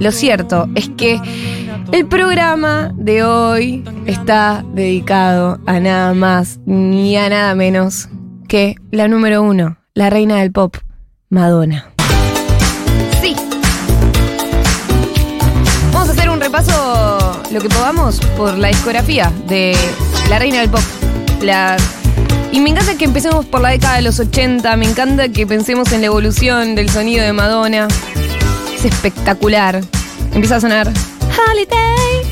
Lo cierto es que el programa de hoy está dedicado a nada más ni a nada menos que la número uno, la reina del pop, Madonna. Sí. Vamos a hacer un repaso, lo que podamos, por la discografía de la reina del pop. Y me encanta que empecemos por la década de los 80, me encanta que pensemos en la evolución del sonido de Madonna. Es espectacular. Empieza a sonar Holiday.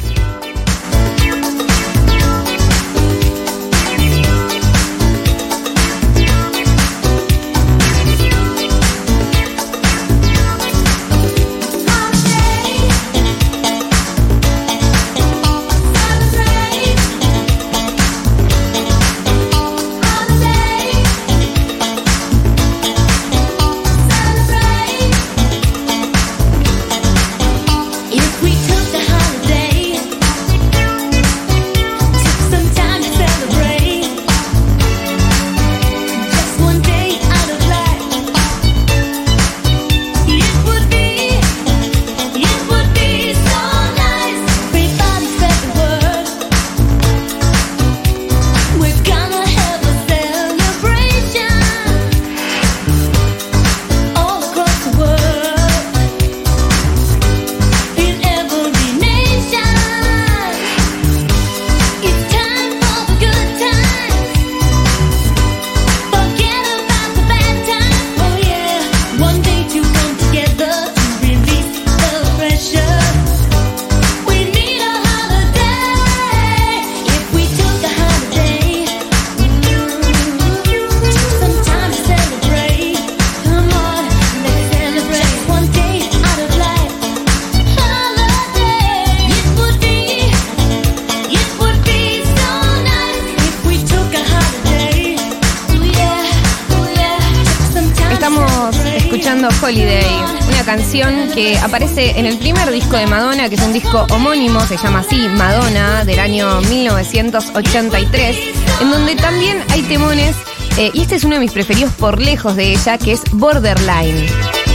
Canción que aparece en el primer disco de Madonna, que es un disco homónimo, se llama así, Madonna, del año 1983, en donde también hay temones, eh, y este es uno de mis preferidos por lejos de ella, que es Borderline.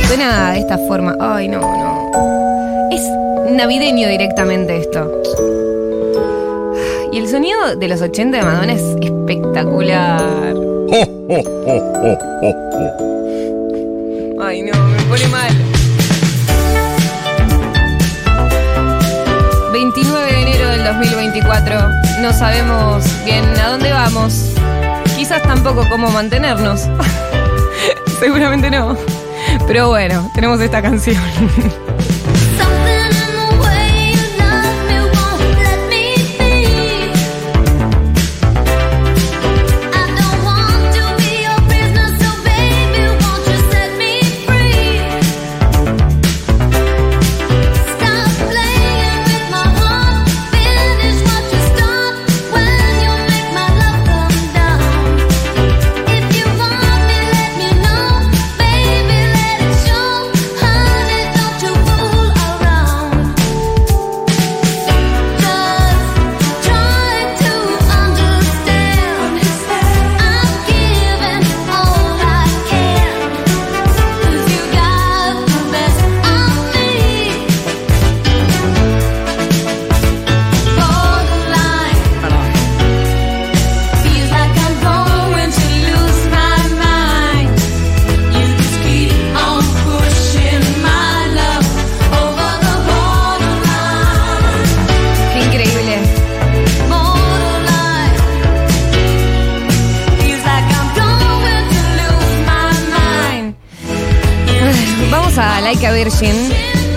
Suena de esta forma, ay no, no. Es navideño directamente esto. Y el sonido de los 80 de Madonna es espectacular. Ay, no, me pone mal. 2024. No sabemos bien a dónde vamos. Quizás tampoco cómo mantenernos. Seguramente no. Pero bueno, tenemos esta canción.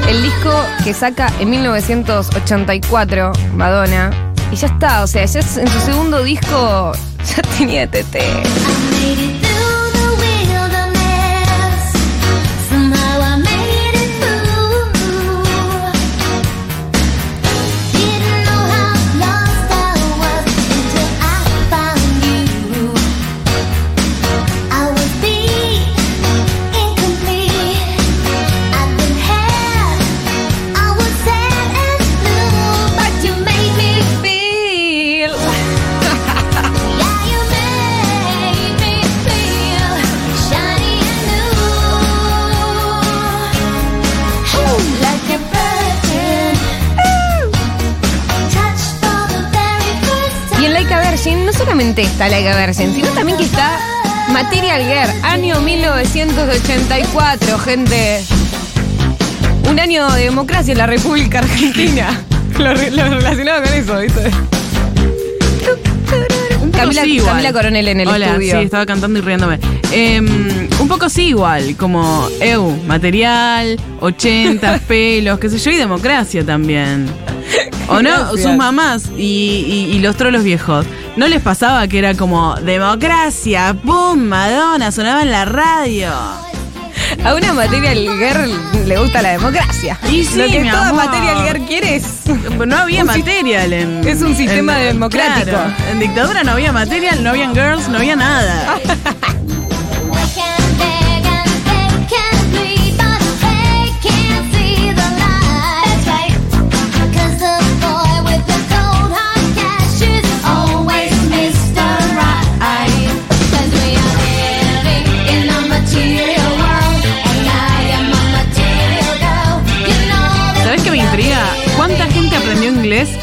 El disco que saca en 1984 Madonna. Y ya está, o sea, ya es- en su segundo disco ya tenía TT. Solamente está Like a Virgin, sino también que está Material Girl, año 1984, gente. Un año de democracia en la República Argentina. Lo, lo relacionado con eso, ¿viste? Camila, sí. Camila Coronel en el Hola, estudio. sí, estaba cantando y riéndome. Em, un poco sí igual, como EU, material, 80, pelos, qué sé yo, y democracia también. ¿O no? Sus mamás y, y- y los trolos viejos. ¿No les pasaba que era como democracia, pum, Madonna, sonaba en la radio? A una Material Girl le gusta la democracia. Y sí, Lo que mi toda amor. Material Girl quiere es No había material en. es un sistema en- democrático. claro, en dictadura no había material, no habían girls, no había nada.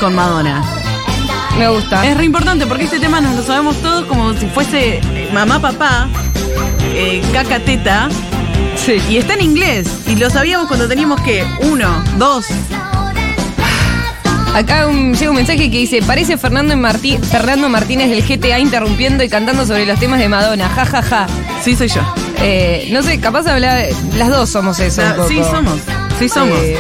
con Madonna? Me gusta. Es re importante porque este tema nos lo sabemos todos como si fuese eh, mamá, papá, eh, caca, teta. Sí. Y está en inglés. Y lo sabíamos cuando teníamos que uno, dos. Acá un- llega un mensaje que dice, parece Fernando, Martí- Fernando Martínez del GTA interrumpiendo y cantando sobre los temas de Madonna. Ja, ja, ja. Sí, soy yo. Eh, no sé, capaz habla, las dos somos eso. un poco. sí, somos. Sí, somos. Eh,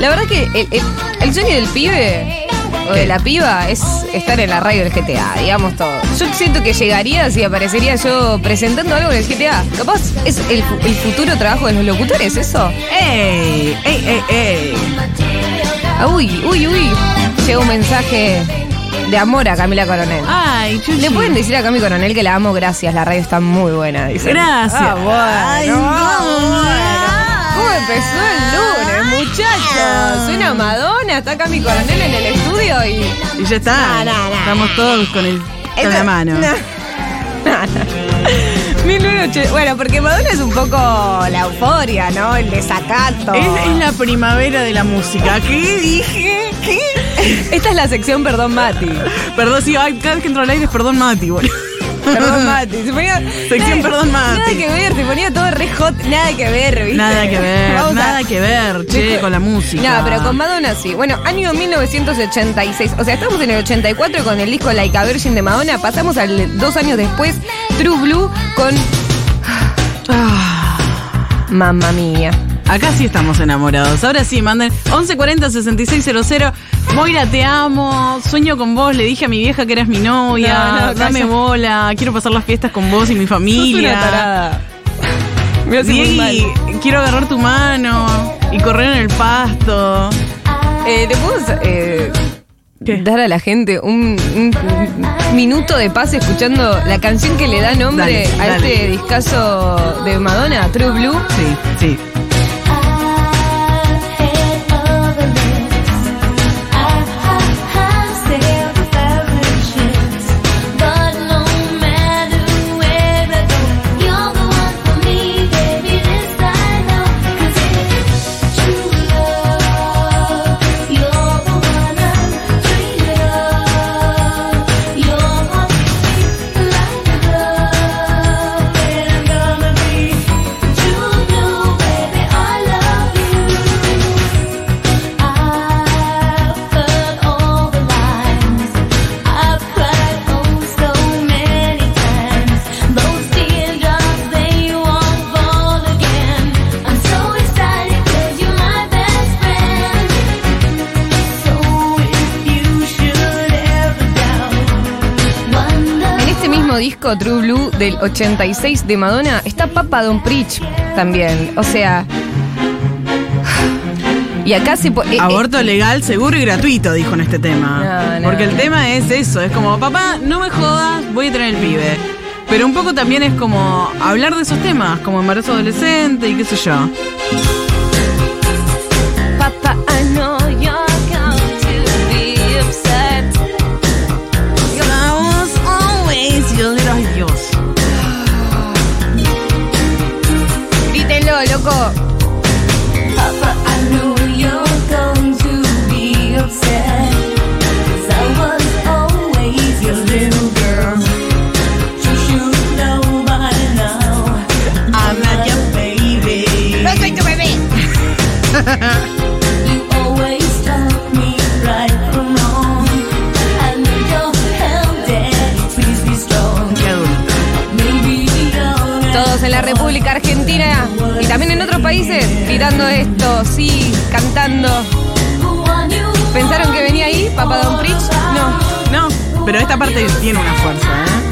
la verdad que el, el- el sueño del pibe o de la piba es estar en la radio del GTA, digamos todo. Yo siento que llegaría si aparecería yo presentando algo en el GTA. Capaz es el, fu- el futuro trabajo de los locutores, eso. ¡Ey! ¡Ey, ey, ey! Ah, uy, uy, uy. Llega un mensaje de amor a Camila Coronel. ¡Ay, chuchi! Le pueden decir a Cami Coronel que la amo, gracias, la radio está muy buena. dicen. Gracias. Ah, bueno, Ay, ah, no. bueno. ¿Cómo empezó el lunes, Suena Madonna, está Cami Coronel en el estudio y. Y ya está. No, no, no. Estamos todos con, el, con la mano. No. 1980. Bueno, porque Madonna es un poco la euforia, ¿no? El desacato. Es, es la primavera de la música. ¿Qué dije? ¿Qué? Esta es la sección Perdón Mati. Perdón, sí, ay, cada vez que entro al aire es perdón, Mati, boludo. Perdón Mati. Se ponía, Sección Perdón Mati. Nada que ver, se ponía todo re hot, nada que ver, ¿viste? Nada que ver, Vamos a- nada que ver, che, con la música. No, pero con Madonna sí. Bueno, año 1986. O sea, estamos en el 84 con el disco Like a Virgin de Madonna. Pasamos al dos años después, True Blue con Ah, Mamma Mía. Acá sí estamos enamorados. Ahora sí, manden 1140 6600. Moira, te amo. Sueño con vos. Le dije a mi vieja que eras mi novia. No, no, Dame calla. bola. Quiero pasar las fiestas con vos y mi Sos una familia. tarada. Me hace muy mal. Diegui, quiero agarrar tu mano y correr en el pasto. Eh, ¿Le podemos eh, dar a la gente un, un minuto de paz escuchando la canción que le da nombre Dale, a dale. este discazo de Madonna, True Blue? Sí, sí. Del 86 de Madonna, está Papa Don Preach también. O sea. Y acá se eh, eh, Aborto legal, seguro y gratuito, dijo en este tema. No, no. Porque el tema es eso, es como, papá, no me jodas, voy a tener el pibe. Pero un poco también es como hablar de esos temas, como embarazo adolescente y qué sé yo. República Argentina y también en otros países gritando esto, sí, cantando. ¿Pensaron que venía ahí, Papa Don Preach? No. No, pero esta parte tiene una fuerza, ¿eh?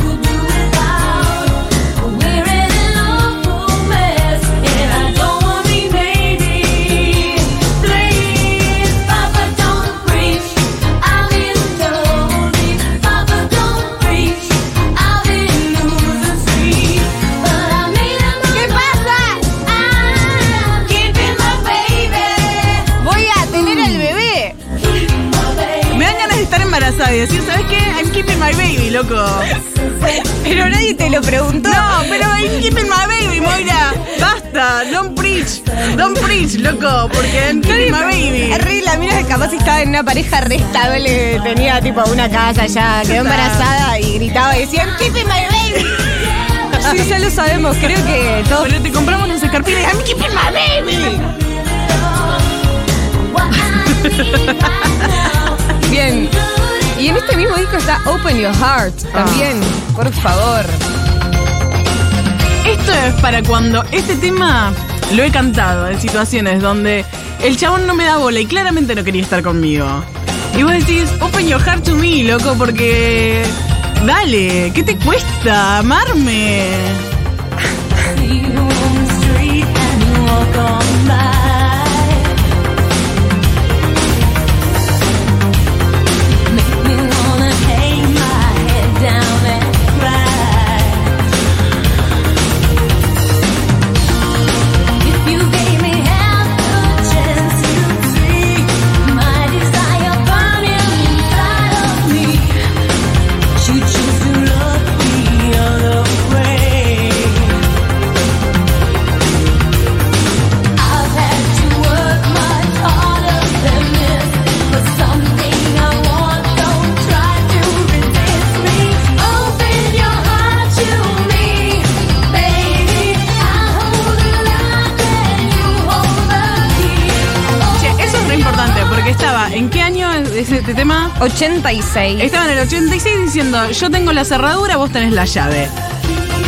Baby, loco. Pero nadie te lo preguntó. No, pero I'm keeping my baby, Moira. Basta, don't preach. Don't preach, loco, porque I'm keeping my baby. Re, la mira que capaz estaba en una pareja re estable, tenía tipo una casa ya, quedó embarazada y gritaba y decía, "I'm keeping my baby. Sí, ya lo sabemos, creo que todos. Pero te compramos unas escarpitas y I'm keeping my baby. Este mismo disco está Open Your Heart también, por favor. Esto es para cuando este tema lo he cantado en situaciones donde el chabón no me da bola y claramente no quería estar conmigo. Y vos decís, open your heart to me, loco, porque... Dale, ¿qué te cuesta amarme? 86. Estaba en el 86 diciendo, yo tengo la cerradura, vos tenés la llave.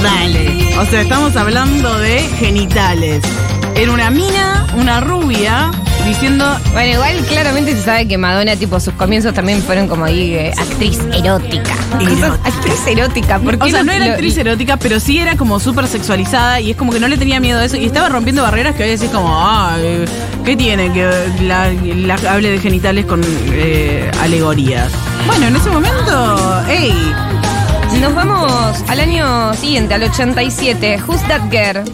Dale. O sea, estamos hablando de genitales. Era una mina, una rubia, diciendo, Bueno, igual claramente se sabe que Madonna, tipo, sus comienzos también fueron como ahí, eh, actriz erótica. Erótica. actriz erótica, porque O sea, no era actriz erótica, pero sí era como súper sexualizada y es como que no le tenía miedo a eso y estaba rompiendo barreras que hoy decís como, ah, eh, ¿qué tiene que la, la- hable de genitales con eh, alegorías? Bueno, en ese momento, hey, Nos vamos al año siguiente, al 87. Who's That Girl?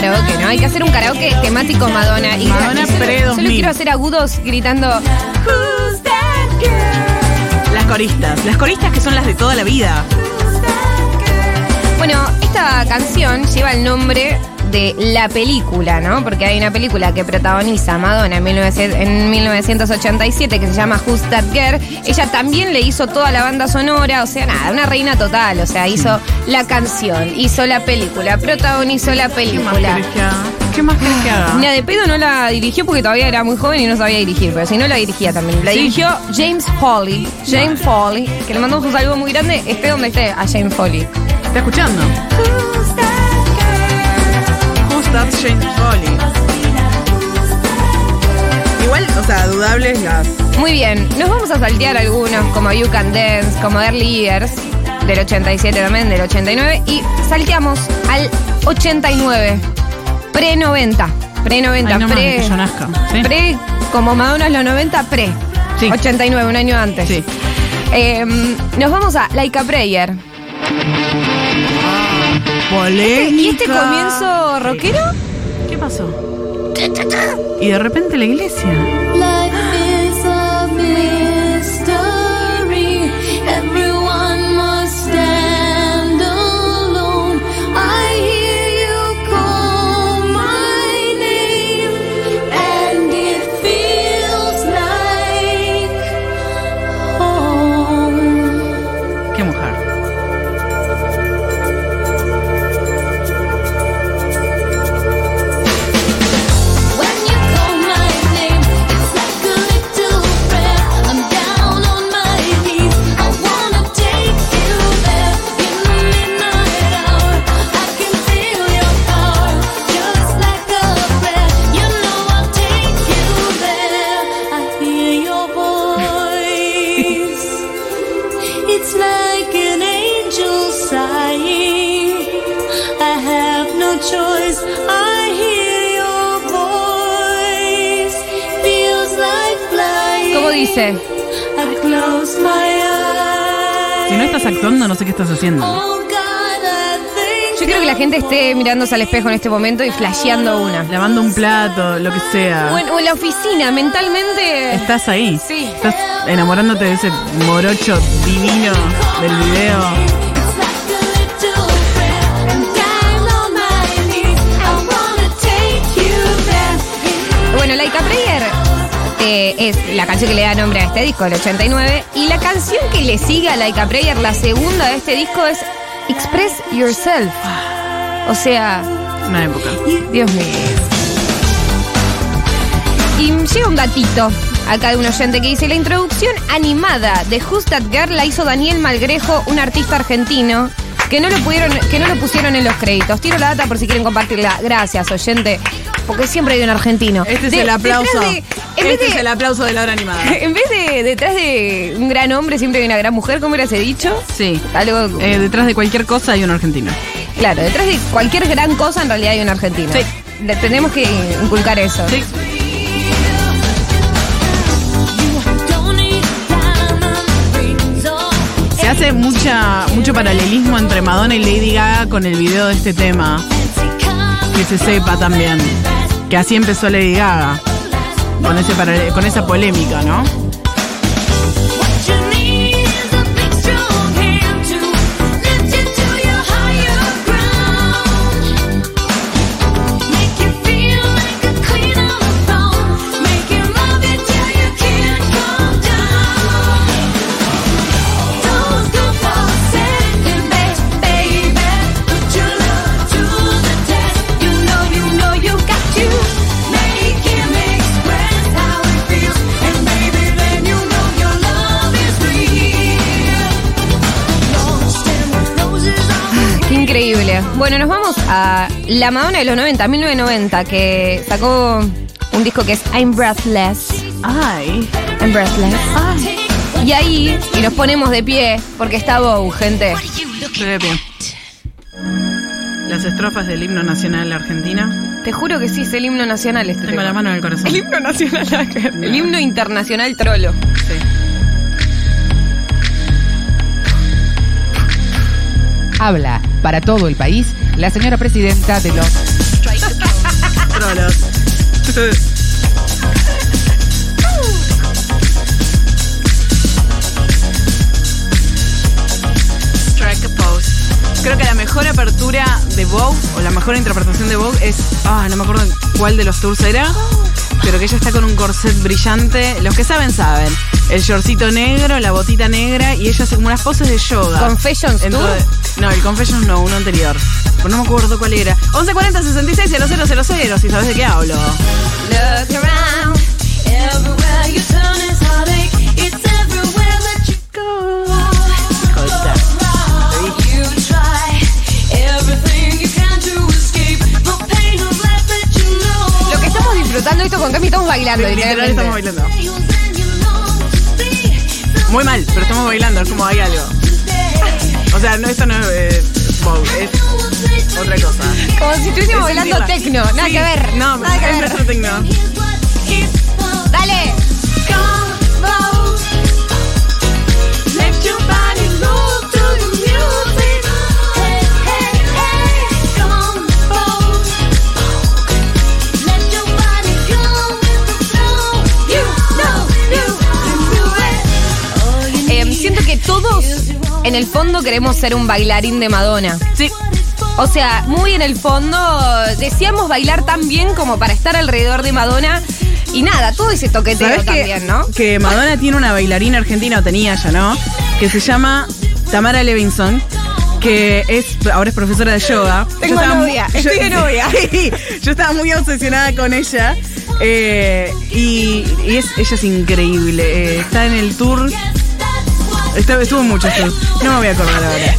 Karaoke, ¿no? Hay que hacer un karaoke temático Madonna. Y Madonna y solo- pre-2000. Solo quiero hacer agudos gritando Who's that girl? las coristas, las coristas que son las de toda la vida. Bueno, esta canción lleva el nombre de la película, ¿no? Porque hay una película que protagoniza Madonna en, 1900 en 1987 que se llama Who's That Girl. Ella también le hizo toda la banda sonora, o sea, nada, una reina total. O sea, hizo la canción, hizo la película, protagonizó la ¿Qué más película. ¿Qué más querés que haga? Mira, de pedo no la dirigió porque todavía era muy joven y no sabía dirigir, pero si no la dirigía también. La Sí. dirigió James Foley. James Foley, que le mandamos un saludo muy grande, esté donde esté, a James Foley. ¿Está escuchando? James Foley? Igual, o sea, dudables las. Muy bien, nos vamos a saltear algunos como You Can Dance, como Early Years, del 87 también, del 89, y salteamos al 89, pre-90, pre-90, Ay, no pre, que yo nazca, ¿sí? pre, como Madonna es los 90, pre, Sí. 89, un año antes. Sí. Eh, nos vamos a Like a Prayer. Polémica. ¿Y este comienzo rockero? ¿Qué pasó? Y de repente la iglesia. ¿Cómo dice? I close my eyes. Si no estás actuando, no sé qué estás haciendo. Oh God, I think Yo creo que la gente esté mirándose al espejo en este momento y flasheando una. Lavando un plato, lo que sea. O en, o en la oficina, mentalmente. Estás ahí. Sí. Estás enamorándote de ese morocho divino del video. Eh, es la canción que le da nombre a este disco, del 89. Y la canción que le sigue a Laika Prayer, la segunda de este disco, es Express Yourself. O sea, Una época. Dios mío. Y llega un gatito acá de un oyente que dice, la introducción animada de Who's That Girl la hizo Daniel Malgrejo, un artista argentino, que no lo pudieron, que no lo pusieron en los créditos. Tiro la data por si quieren compartirla. Gracias, oyente. Porque siempre hay un argentino. Este es el aplauso. de- este de- es el aplauso de la hora animada. En vez de detrás de un gran hombre siempre hay una gran mujer, ¿cómo era ese dicho? Sí. Algo, Eh, detrás de cualquier cosa hay un argentino. claro, detrás de cualquier gran cosa en realidad hay un argentino. Sí. Le- tenemos que inculcar eso. Sí. Hace mucha, mucho paralelismo entre Madonna y Lady Gaga con el video de este tema. Que se sepa también. Que así empezó Lady Gaga. Con, ese con esa polémica, ¿no? A la Madonna de los 90, 1990, que sacó un disco que es I'm Breathless. Ay. I'm Breathless. Y ahí, y nos ponemos de pie, porque está Bow, gente. Estoy de pie. Las estrofas del himno nacional argentina. Te juro que sí, es el himno nacional este Tengo tema. la mano en el corazón. El himno nacional, el himno internacional trolo. Sí. Habla para todo el país la señora presidenta de los Trolos. Creo que la mejor apertura de Vogue, o la mejor interpretación de Vogue es. Ah, no me acuerdo cuál de los tours era. Pero que ella está con un corset brillante. Los que saben, saben. El shortcito negro, la botita negra y ella hace como unas poses de yoga. Confessions Dentro Tour. no, el Confessions no, uno anterior. No me acuerdo cuál era. 1140 66 0000, si sabes de qué hablo. Look around, everywhere you turn is heartache. It's everywhere that you go. You try everything you can to escape the pain of life that you know. Lo que estamos disfrutando esto con Cami, estamos bailando. Literal estamos bailando. Muy mal, pero estamos bailando, es como hay algo. O sea, no, esto no es eh, Vogue, es otra cosa. Como si estuviésemos Es bailando tecno. Nada Sí, que ver. No, nada que es ver. nuestro tecno. El fondo queremos ser un bailarín de Madonna. Sí, O sea, muy en el fondo deseamos bailar tan bien como para estar alrededor de Madonna. Y nada, todo ese toqueteo ¿sabes que, también, ¿no? que Madonna tiene una bailarina argentina, o tenía ya, ¿no? Que se llama Tamara Levinson. Que es, ahora es profesora de yoga. Tengo Yo novia, estoy de novia. Yo estaba muy obsesionada con ella. eh, y y es, ella es increíble. eh, está en el tour. Estuvo muchos tours. No me voy a acordar ahora.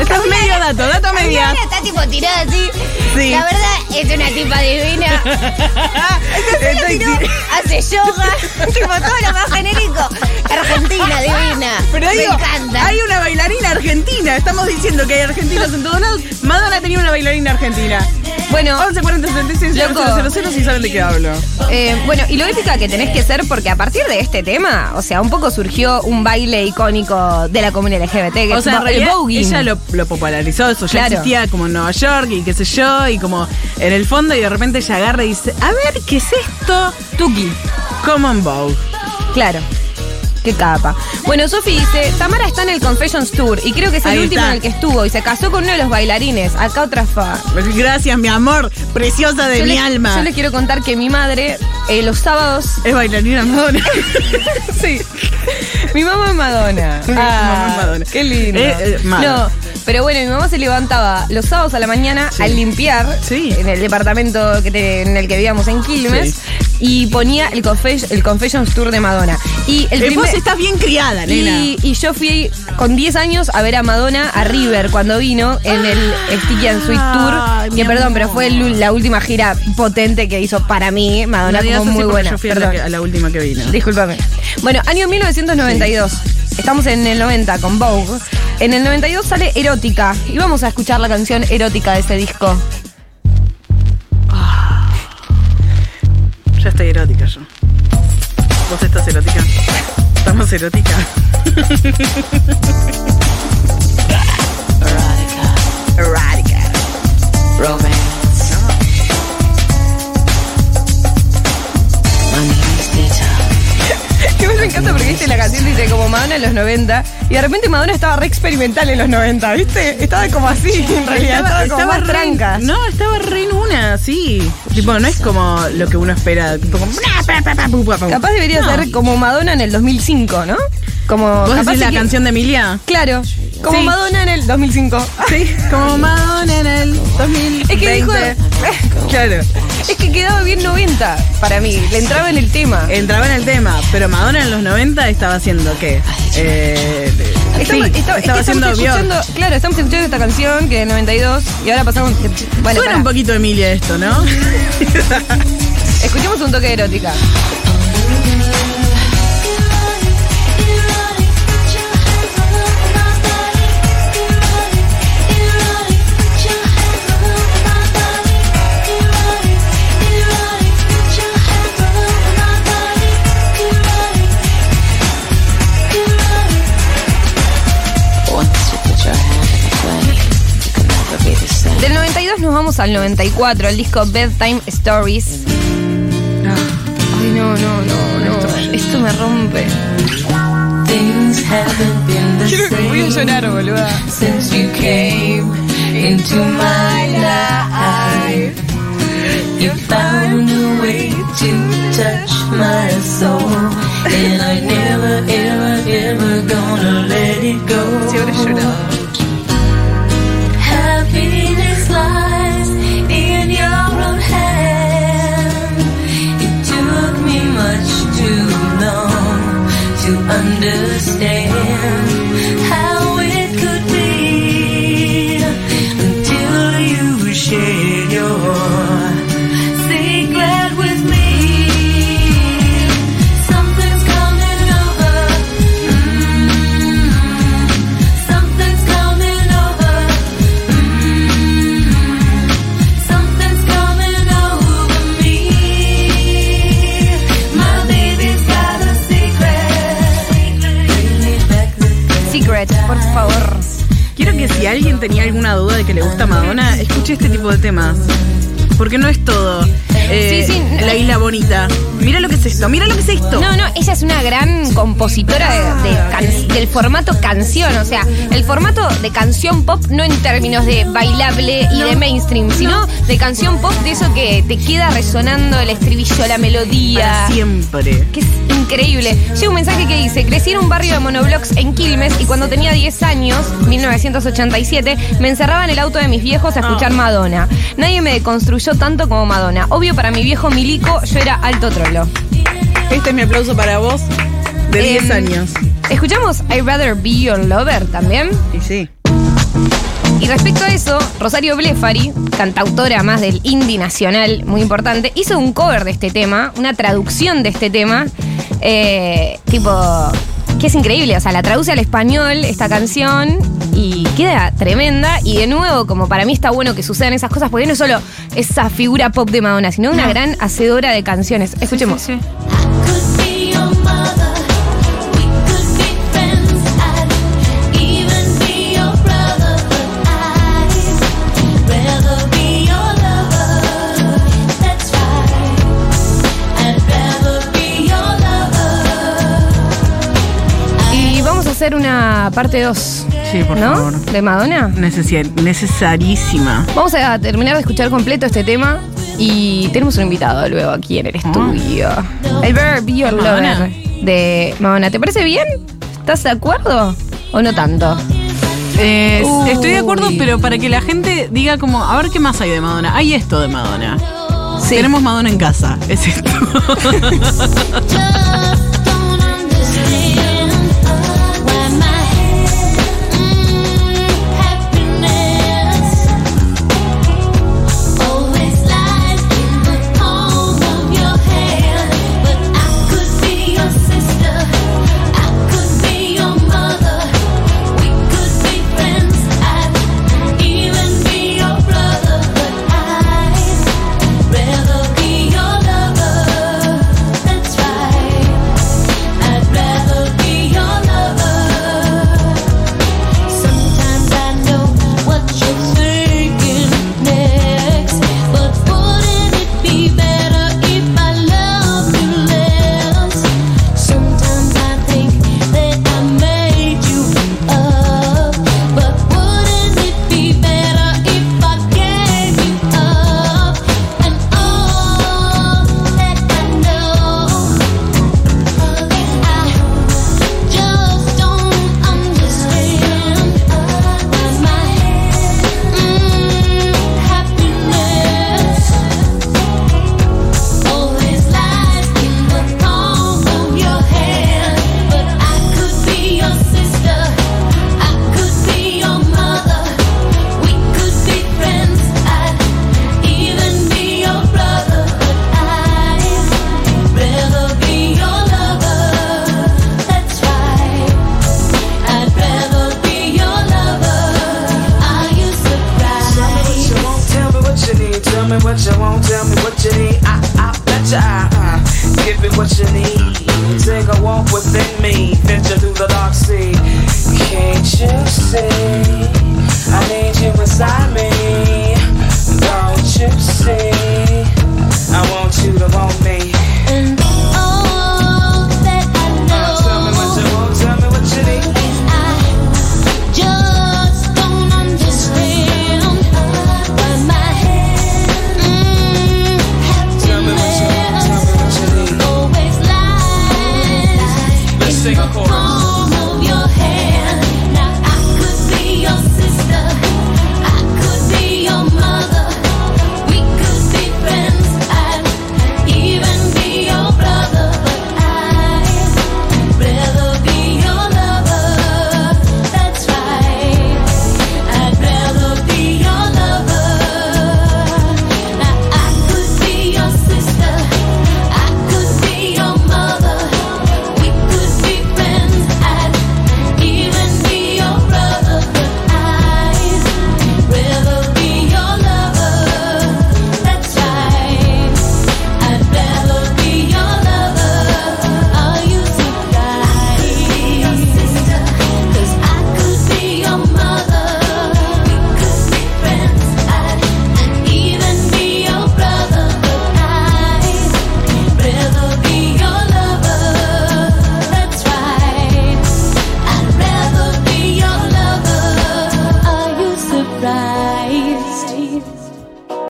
Esto es medio dato, dato media. está tipo tirada así. Sí. La verdad es una tipa divina. Estoy- Hace yoga. tipo todo lo más genérico. Argentina divina. Pero Me digo, encanta. hay una bailarina argentina. Estamos diciendo que hay argentinos en todos lados. Madonna tenía una bailarina argentina. Bueno, 11 40 66 Loco. 000 si saben de qué hablo. eh, bueno, y lo épica que tenés que ser, porque a partir de este tema, o sea, un poco surgió un baile icónico de la comunidad LGBT, que O es sea, el voguing. ella lo, lo popularizó, eso ya Claro. existía como en Nueva York y qué sé yo, y como en el fondo, y de repente ella agarra y dice, a ver, ¿qué es esto? Tuki. Common Vogue. Claro. Qué capa. Bueno, Sofi dice, Tamara está en el Confessions Tour y creo que es el Ahí último está. en el que estuvo y se casó con uno de los bailarines. Acá otra fa. Gracias, mi amor, preciosa de Yo mi les- alma. Yo les quiero contar que mi madre, eh, los sábados. Es bailarina Madonna. sí. Mi mamá es Madonna. Mi mamá es Madonna. Qué lindo. Eh, eh, Madonna. no, pero bueno, mi mamá se levantaba los sábados a la mañana al limpiar Sí. en el departamento que te- en el que vivíamos en Quilmes Sí. Y ponía el, confes- el Confessions Tour de Madonna. Y el Eh, primer- vos estás bien criada, nena. y, y yo fui con 10 años a ver a Madonna a River cuando vino en el Sticky and Sweet Tour. Ay, Que perdón, amor. pero fue el- la última gira potente que hizo para mí. Madonna No como muy buena. Yo fui a la, que- a la última que vino. Discúlpame. Bueno, año 1992. Estamos en el 90 con Vogue. En el 92 sale Erótica. Y vamos a escuchar la canción Erótica de ese disco. Erótica yo. ¿Vos estás erótica? ¿Estamos erótica? Erótica. Romance. Encanta porque viste la canción dice como Madonna en los 90 y de repente Madonna estaba re experimental en los 90, ¿viste? Estaba como así, en realidad, estaba, como más re- tranca. No, estaba re en una, sí. Tipo, no es como lo que uno espera. Tipo, como. Capaz debería No. ser como Madonna en el 2005, ¿no? Como ¿Vos capaz decís la que- canción de Emilia? Claro, como Sí. Madonna en el 2005. Sí, como Madonna en el 2020. Es que dijo, Claro, es que quedaba bien 90 para mí, le entraba en el tema. entraba en el tema, pero Madonna en los 90 estaba haciendo qué? Eh, Estamos, sí, estaba- es que estaba haciendo escuchando, claro, estamos escuchando esta canción que es del 92 y ahora pasamos. Bueno, Suena un poquito Emilia esto, ¿no? escuchemos un toque de erótica. Vamos al 94, el disco Bedtime Stories. Ay, no, no, no, no. Esto me rompe. Things haven't been the Quiero que voy a same llorar, boluda. since you came into my life. You found a way to touch my soul, and I never, ever, ever gonna let it go. Understand alguien tenía alguna duda de que le gusta Madonna, escuche este tipo de temas. Porque no es todo. eh, Sí, sí. La isla bonita. Mira lo que es esto, mira lo que es esto. No, no, ella es una gran compositora de, de can- del formato canción, o sea, el formato de canción pop no en términos de bailable y de mainstream, sino de canción pop de eso que te queda resonando el estribillo, la melodía. Para siempre. Que es increíble. Llega un mensaje que dice, crecí en un barrio de monoblocks en Quilmes y cuando tenía 10 años, 1987, me encerraba en el auto de mis viejos a escuchar Madonna. Nadie me deconstruyó tanto como Madonna. Obvio para mi viejo Milico, yo era alto trolo. Este es mi aplauso para vos de 10 Em, años. ¿Escuchamos I'd Rather Be Your Lover también? Y sí. Y respecto a eso, Rosario Blefari, cantautora más del indie nacional, muy importante, hizo un cover de este tema, una traducción de este tema, eh, tipo, que es increíble, o sea, la traduce al español esta canción y queda tremenda y de nuevo, como para mí está bueno que sucedan esas cosas, porque no es solo esa figura pop de Madonna, sino una No. gran hacedora de canciones. Escuchemos. Sí, hacer una parte 2, Sí, por ¿no? favor. De Madonna. Necesarísima. Vamos a terminar de escuchar completo este tema y tenemos un invitado luego aquí en el estudio. El Better Be Your Madonna. Lover de Madonna. ¿Te parece bien? ¿Estás de acuerdo o no tanto? Eh, estoy de acuerdo, pero para que la gente diga como, a ver qué más hay de Madonna. Hay esto de Madonna. Sí. Tenemos Madonna en casa. Es esto.